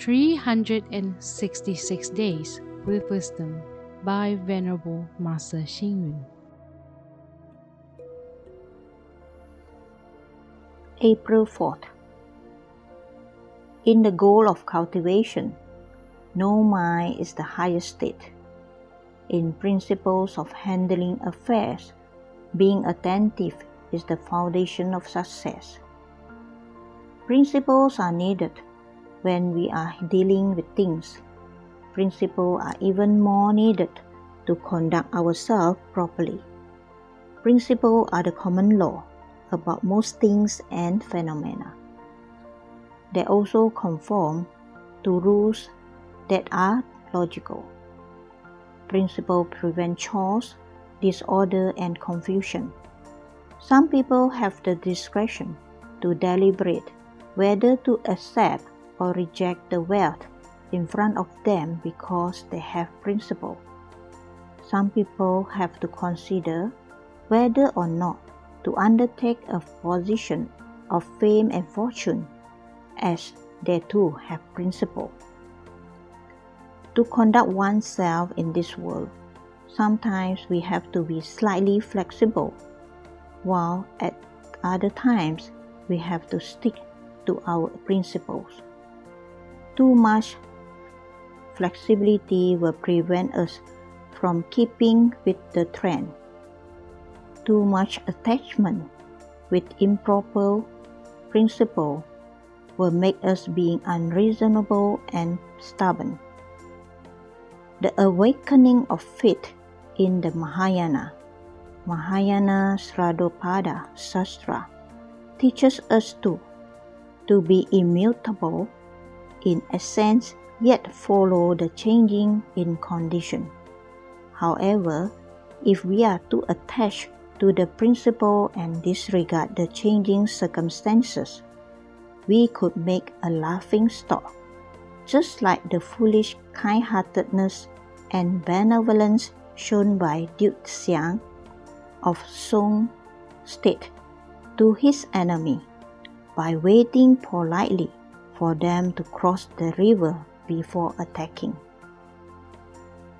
366 Days with Wisdom by Venerable Master Xing. April 4th. In the goal of cultivation, no mind is the highest state. In principles of handling affairs, being attentive is the foundation of success. Principles are needed when we are dealing with things. Principles are even more needed to conduct ourselves properly. Principles are the common law about most things and phenomena. They also conform to rules that are logical. Principles prevent chaos, disorder, and confusion. Some people have the discretion to deliberate whether to accept or reject the wealth in front of them because they have principle. Some people have to consider whether or not to undertake a position of fame and fortune, as they too have principle. To conduct oneself in this world, sometimes we have to be slightly flexible, while at other times we have to stick to our principles. Too much flexibility will prevent us from keeping with the trend too much attachment with improper principle will make us being unreasonable and stubborn. The awakening of faith in the Mahayana, Mahayana Sraddhotpada Sastra, teaches us to, to be immutable in essence yet follow the changing in condition. However, if we are too attached to the principle and disregard the changing circumstances, we could make a laughing stock, just like the foolish kind heartedness and benevolence shown by Duke Xiang of Song State to his enemy by waiting politely for them to cross the river before attacking.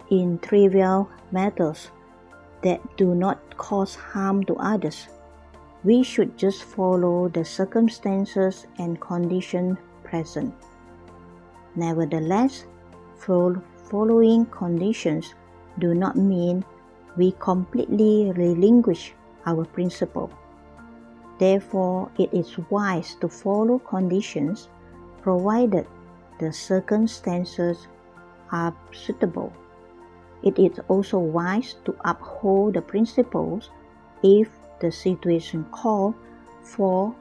In trivial matters, that do not cause harm to others. We should just follow the circumstances and conditions present. Nevertheless, following conditions do not mean we completely relinquish our principle. Therefore, it is wise to follow conditions provided the circumstances are suitable. It is also wise to uphold the principles if the situation calls for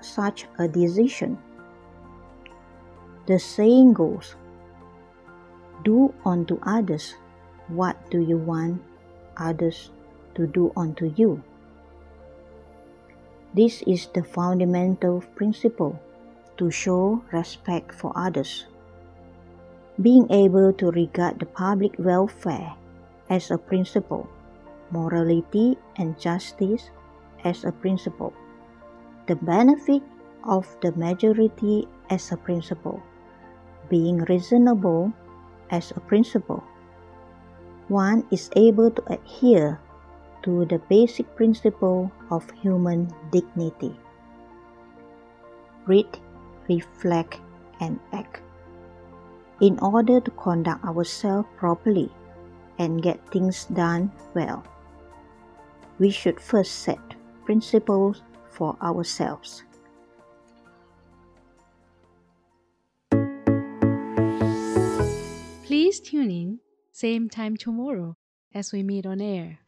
such a decision. The saying goes, Do unto others what do you want others to do unto you. This is the fundamental principle to show respect for others being able to regard the public welfare as a principle, morality and justice as a principle, the benefit of the majority as a principle, being reasonable as a principle. One is able to adhere to the basic principle of human dignity. Read, reflect, and act in order to conduct ourselves properly and get things done well. We should first set principles for ourselves. Please tune in, same time tomorrow as we meet on air.